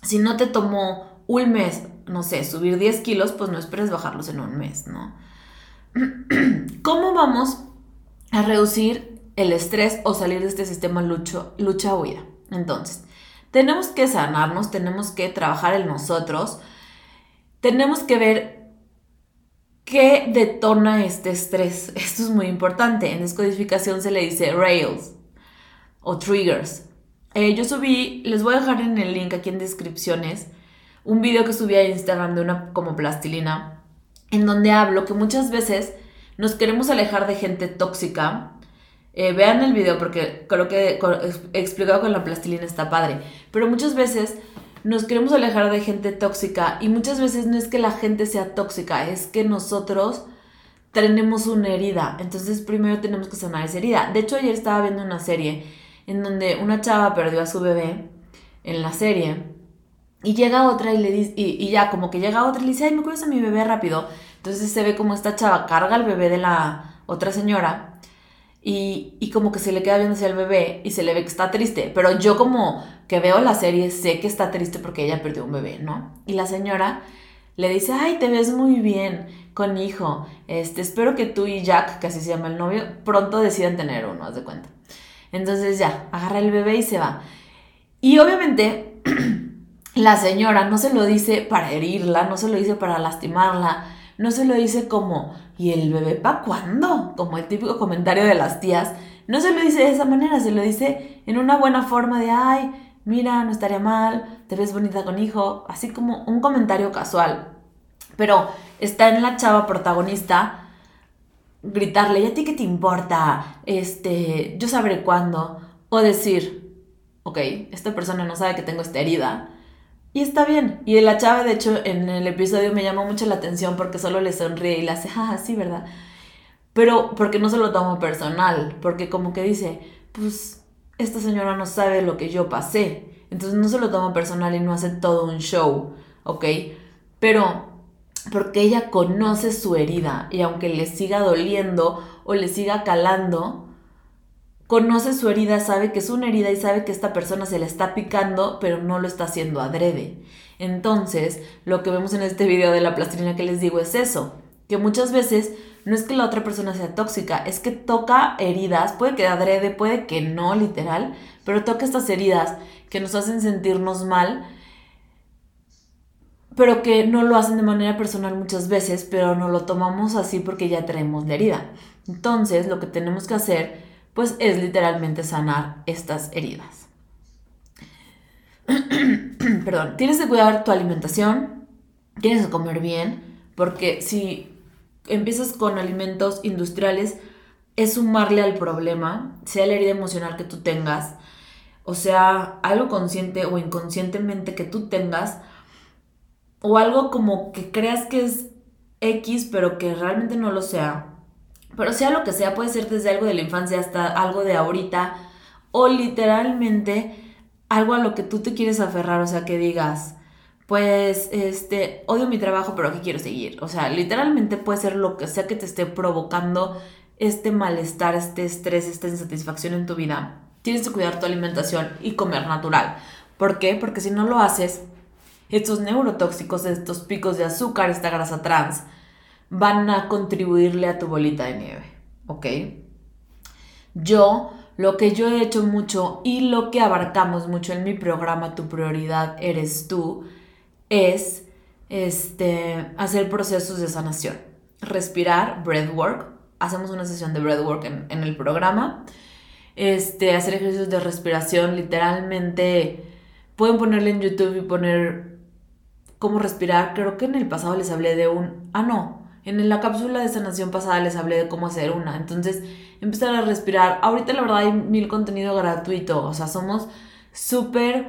si no te tomó un mes, no sé, subir 10 kilos, pues no esperes bajarlos en un mes, ¿no? ¿Cómo vamos a reducir el estrés o salir de este sistema lucha-huida? Entonces, tenemos que sanarnos, tenemos que trabajar en nosotros, tenemos que ver qué detona este estrés. Esto es muy importante. En descodificación se le dice rails o triggers. Eh, yo subí, les voy a dejar en el link aquí en descripciones, un video que subí a Instagram de una como plastilina, en donde hablo que muchas veces nos queremos alejar de gente tóxica eh, vean el video porque creo que explicado con la plastilina está padre. Pero muchas veces nos queremos alejar de gente tóxica y muchas veces no es que la gente sea tóxica, es que nosotros tenemos una herida. Entonces primero tenemos que sanar esa herida. De hecho ayer estaba viendo una serie en donde una chava perdió a su bebé en la serie y llega otra y le dice, y, ya como que llega otra y le dice, ay, me cuidas a mi bebé rápido. Entonces se ve como esta chava carga al bebé de la otra señora y, como que se le queda viendo hacia el bebé y se le ve que está triste. Pero yo como que veo la serie sé que está triste porque ella perdió un bebé, ¿no? Y la señora le dice, ay, te ves muy bien con hijo. Este, espero que tú y Jack, que así se llama el novio, pronto decidan tener uno, haz de cuenta. Entonces ya, agarra el bebé y se va. Y obviamente la señora no se lo dice para herirla, no se lo dice para lastimarla, no se lo dice como, ¿y el bebé pa' cuándo? Como el típico comentario de las tías. No se lo dice de esa manera, se lo dice en una buena forma de, ay, mira, no estaría mal, te ves bonita con hijo, así como un comentario casual. Pero está en la chava protagonista gritarle, ¿y a ti qué te importa? Este, yo sabré cuándo. O decir, ok, esta persona no sabe que tengo esta herida, y está bien. Y la chava, de hecho, en el episodio me llamó mucho la atención porque solo le sonríe y le hace, ah, sí, ¿verdad? Pero porque no se lo tomo personal, porque como que dice, pues esta señora no sabe lo que yo pasé. Entonces no se lo tomo personal y no hace todo un show, ¿ok? Pero porque ella conoce su herida y aunque le siga doliendo o le siga calando, conoce su herida, sabe que es una herida y sabe que esta persona se la está picando, pero no lo está haciendo adrede. Entonces, lo que vemos en este video de la plastilina que les digo es eso, que muchas veces no es que la otra persona sea tóxica, es que toca heridas, puede que adrede, puede que no, literal, pero toca estas heridas que nos hacen sentirnos mal, pero que no lo hacen de manera personal muchas veces, pero no lo tomamos así porque ya traemos la herida. Entonces, lo que tenemos que hacer pues es literalmente sanar estas heridas. Perdón, tienes que cuidar tu alimentación, tienes que comer bien, porque si empiezas con alimentos industriales, es sumarle al problema, sea la herida emocional que tú tengas, o sea, algo consciente o inconscientemente que tú tengas, o algo como que creas que es X, pero que realmente no lo sea, pero sea lo que sea, puede ser desde algo de la infancia hasta algo de ahorita o literalmente algo a lo que tú te quieres aferrar, o sea, que digas, pues, este, odio mi trabajo, pero aquí quiero seguir. O sea, literalmente puede ser lo que sea que te esté provocando este malestar, este estrés, esta insatisfacción en tu vida. Tienes que cuidar tu alimentación y comer natural. ¿Por qué? Porque si no lo haces, estos neurotóxicos, estos picos de azúcar, esta grasa trans, van a contribuirle a tu bolita de nieve, ¿ok? Yo, lo que yo he hecho mucho y lo que abarcamos mucho en mi programa Tu prioridad eres tú, es este, hacer procesos de sanación. Respirar, breathwork. Hacemos una sesión de breathwork en, en el programa. Este, hacer ejercicios de respiración, literalmente pueden ponerle en YouTube y poner cómo respirar. Creo que en el pasado les hablé de un... Ah, no, en la cápsula de sanación pasada les hablé de cómo hacer una. Entonces, empezar a respirar. Ahorita la verdad hay mil contenido gratuito. O sea, somos súper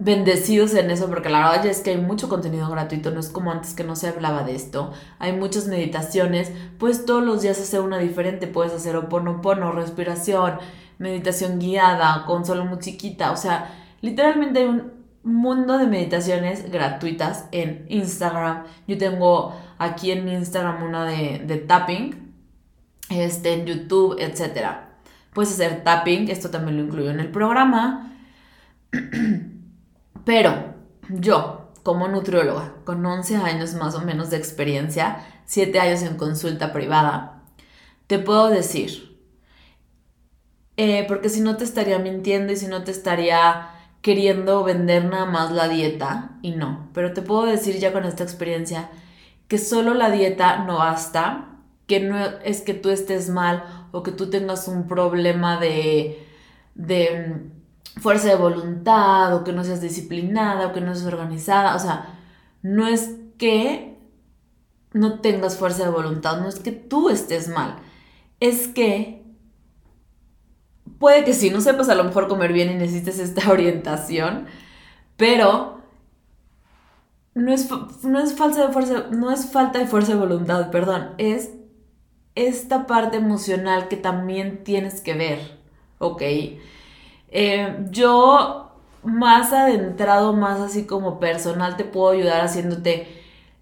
bendecidos en eso porque la verdad ya es que hay mucho contenido gratuito, no es como antes que no se hablaba de esto. Hay muchas meditaciones, pues todos los días hacer una diferente, puedes hacer oponopono, respiración, meditación guiada, con solo musiquita, o sea, literalmente hay un mundo de meditaciones gratuitas en Instagram. Yo tengo aquí en Instagram una de, de tapping, este, en YouTube, etc. Puedes hacer tapping, esto también lo incluyo en el programa. Pero yo, como nutrióloga, con 11 años más o menos de experiencia, 7 años en consulta privada, te puedo decir, eh, porque si no te estaría mintiendo y si no te estaría queriendo vender nada más la dieta, y no, pero te puedo decir ya con esta experiencia que solo la dieta no basta, que no es que tú estés mal o que tú tengas un problema de, de mm, fuerza de voluntad o que no seas disciplinada o que no seas organizada, o sea, no es que no tengas fuerza de voluntad, no es que tú estés mal, es que puede que sí, no sepas a lo mejor comer bien y necesites esta orientación, pero no es, no es, falta de fuerza, no es falta de fuerza de voluntad, perdón, es esta parte emocional que también tienes que ver, ¿ok? Eh, yo más adentrado, más así como personal, te puedo ayudar haciéndote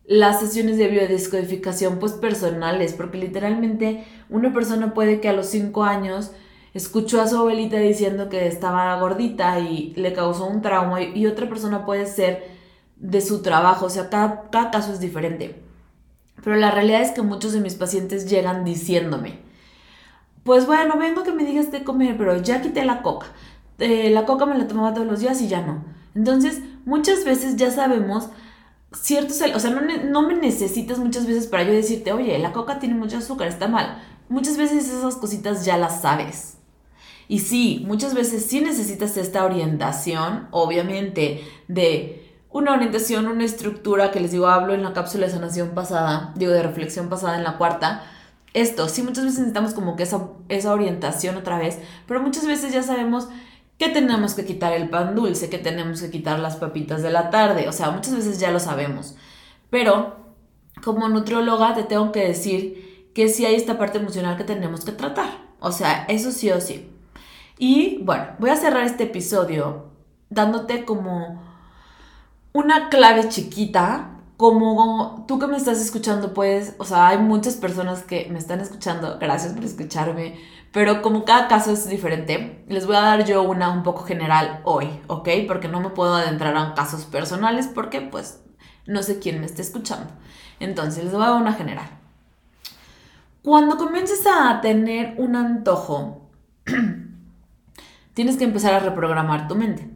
las sesiones de biodescodificación pues personales, porque literalmente una persona puede que a los 5 años escuchó a su abuelita diciendo que estaba gordita y le causó un trauma y, otra persona puede ser de su trabajo, o sea, cada, cada caso es diferente. Pero la realidad es que muchos de mis pacientes llegan diciéndome, pues bueno, vengo que me digas de comer, pero ya quité la coca. Eh, la coca me la tomaba todos los días y ya no. Entonces, muchas veces ya sabemos ciertos, o sea, no, no, me necesitas muchas veces para yo decirte, oye, la coca tiene mucho azúcar, está mal. Muchas veces esas cositas ya las sabes. Y sí, muchas veces sí necesitas esta orientación, obviamente, de una orientación, una estructura que les digo, hablo en la cápsula de sanación pasada, digo, de reflexión pasada en la cuarta. Esto, sí, muchas veces necesitamos como que esa, esa orientación otra vez, pero muchas veces ya sabemos que tenemos que quitar el pan dulce, que tenemos que quitar las papitas de la tarde, o sea, muchas veces ya lo sabemos. Pero como nutrióloga te tengo que decir que sí hay esta parte emocional que tenemos que tratar, o sea, eso sí o sí. Y bueno, voy a cerrar este episodio dándote como una clave chiquita como tú que me estás escuchando, pues, o sea, hay muchas personas que me están escuchando, gracias por escucharme, pero como cada caso es diferente, les voy a dar yo una un poco general hoy, ¿ok? Porque no me puedo adentrar a casos personales porque, pues, no sé quién me está escuchando. Entonces, les voy a dar una general. Cuando comiences a tener un antojo, tienes que empezar a reprogramar tu mente.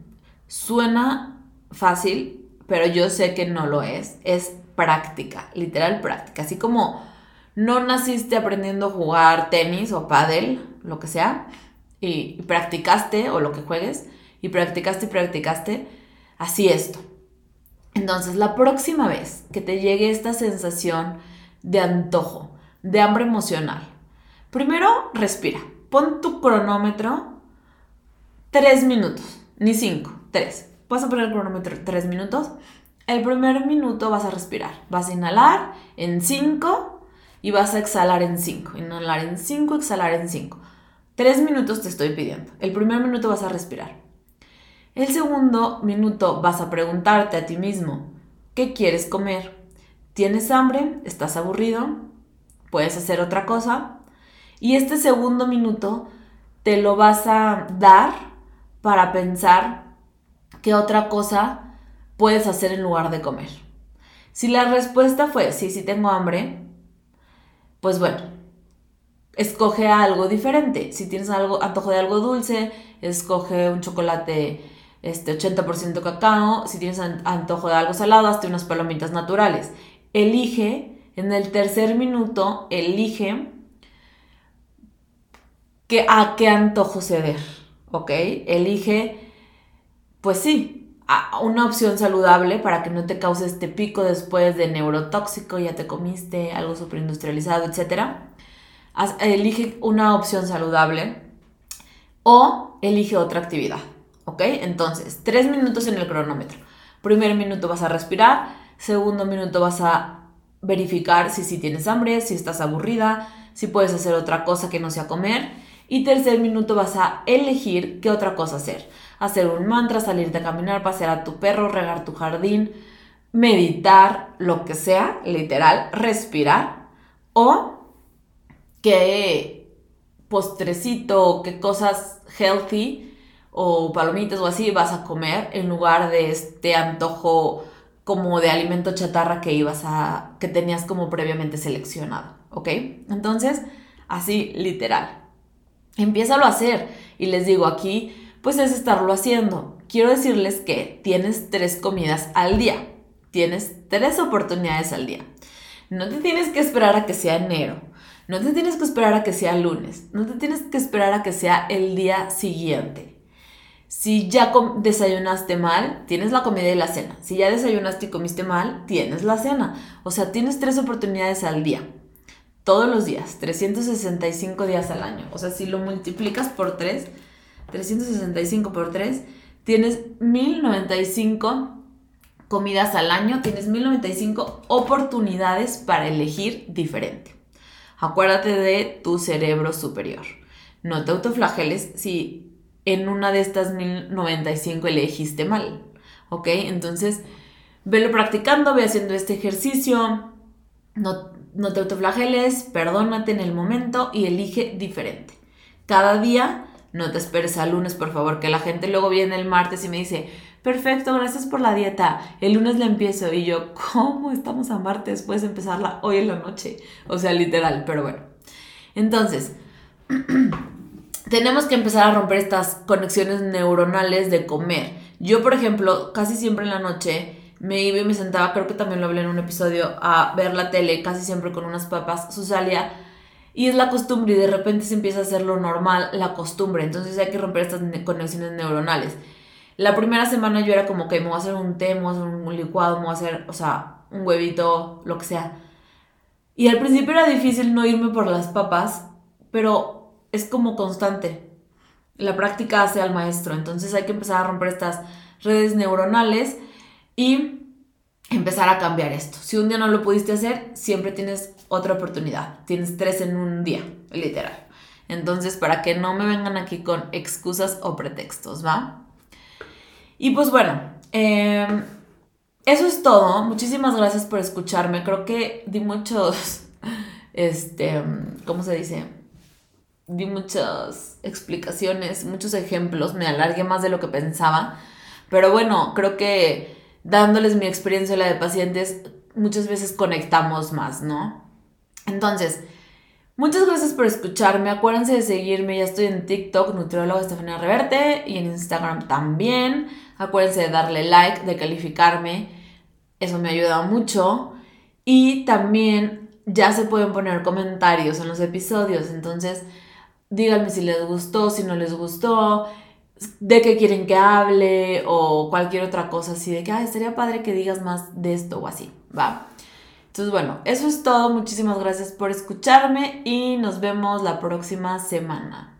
Suena fácil, pero yo sé que no lo es. Es práctica, literal práctica. Así como no naciste aprendiendo a jugar tenis o pádel, lo que sea, y, practicaste, o lo que juegues, y practicaste y practicaste, así esto. Entonces, la próxima vez que te llegue esta sensación de antojo, de hambre emocional, primero respira. Pon tu cronómetro tres minutos, ni cinco, tres. Vas a poner el cronómetro 3 minutos. El primer minuto vas a respirar. Vas a inhalar en 5 y vas a exhalar en 5. Inhalar en 5, exhalar en 5. 3 minutos te estoy pidiendo. El primer minuto vas a respirar. El segundo minuto vas a preguntarte a ti mismo, ¿qué quieres comer? ¿Tienes hambre? ¿Estás aburrido? ¿Puedes hacer otra cosa? Y este segundo minuto te lo vas a dar para pensar ¿qué otra cosa puedes hacer en lugar de comer? Si la respuesta fue sí, sí tengo hambre, pues bueno, escoge algo diferente. Si tienes algo, antojo de algo dulce, escoge un chocolate este, 80% cacao. Si tienes antojo de algo salado, hazte unas palomitas naturales. Elige, en el tercer minuto, elige que, a qué antojo ceder, ¿ok? Elige pues sí, una opción saludable para que no te cause este pico después de neurotóxico, ya te comiste algo superindustrializado, etc. Elige una opción saludable o elige otra actividad, ¿ok? Entonces, tres minutos en el cronómetro. Primer minuto vas a respirar, segundo minuto vas a verificar si, si tienes hambre, si estás aburrida, si puedes hacer otra cosa que no sea comer. Y tercer minuto vas a elegir qué otra cosa hacer hacer un mantra, salirte a caminar, pasear a tu perro, regar tu jardín, meditar, lo que sea, literal, respirar, o qué postrecito qué cosas healthy o palomitas o así vas a comer en lugar de este antojo como de alimento chatarra que ibas a que tenías como previamente seleccionado, ¿ok? Entonces, así literal. Empiézalo a hacer y les digo aquí, pues es estarlo haciendo. Quiero decirles que tienes tres comidas al día. Tienes tres oportunidades al día. No te tienes que esperar a que sea enero. No te tienes que esperar a que sea lunes. No te tienes que esperar a que sea el día siguiente. Si ya desayunaste mal, tienes la comida y la cena. Si ya desayunaste y comiste mal, tienes la cena. O sea, tienes tres oportunidades al día. Todos los días, 365 días al año. O sea, si lo multiplicas por 3, 365 por 3, tienes 1095 comidas al año, tienes 1095 oportunidades para elegir diferente. Acuérdate de tu cerebro superior. No te autoflageles si en una de estas 1095 elegiste mal. ¿Ok? Entonces, velo practicando, ve haciendo este ejercicio. No, no te autoflageles, perdónate en el momento y elige diferente. Cada día, no te esperes al lunes, por favor, que la gente luego viene el martes y me dice, perfecto, gracias por la dieta, el lunes la empiezo y yo, ¿cómo estamos a martes? Puedes empezarla hoy en la noche, o sea, literal, pero bueno. Entonces, tenemos que empezar a romper estas conexiones neuronales de comer. Yo, por ejemplo, casi siempre en la noche me iba y me sentaba, creo que también lo hablé en un episodio, a ver la tele, casi siempre con unas papas, Susalia, y es la costumbre y de repente se empieza a hacer lo normal, la costumbre, entonces hay que romper estas conexiones neuronales. La primera semana yo era como que me voy a hacer un té, me voy a hacer un licuado, me voy a hacer, o sea, un huevito, lo que sea. Y al principio era difícil no irme por las papas, pero es como constante. La práctica hace al maestro, entonces hay que empezar a romper estas redes neuronales y empezar a cambiar esto. Si un día no lo pudiste hacer, siempre tienes otra oportunidad. Tienes tres en un día, literal. Entonces, para que no me vengan aquí con excusas o pretextos, ¿va? Y pues bueno, em, eso es todo. Muchísimas gracias por escucharme. Creo que di muchos, este, ¿cómo se dice? Di muchas explicaciones, muchos ejemplos. Me alargué más de lo que pensaba. Pero bueno, creo que dándoles mi experiencia la de pacientes, muchas veces conectamos más, ¿no? Entonces, Muchas gracias por escucharme. Acuérdense de seguirme. Ya estoy en TikTok, Nutrióloga Estefanía Reverte, y en Instagram también. Acuérdense de darle like, de calificarme. Eso me ayuda mucho. Y también ya se pueden poner comentarios en los episodios. Entonces, díganme si les gustó, si no les gustó, de qué quieren que hable o cualquier otra cosa así de que, ay, estaría padre que digas más de esto o así, ¿va? Entonces, bueno, eso es todo. Muchísimas gracias por escucharme y nos vemos la próxima semana.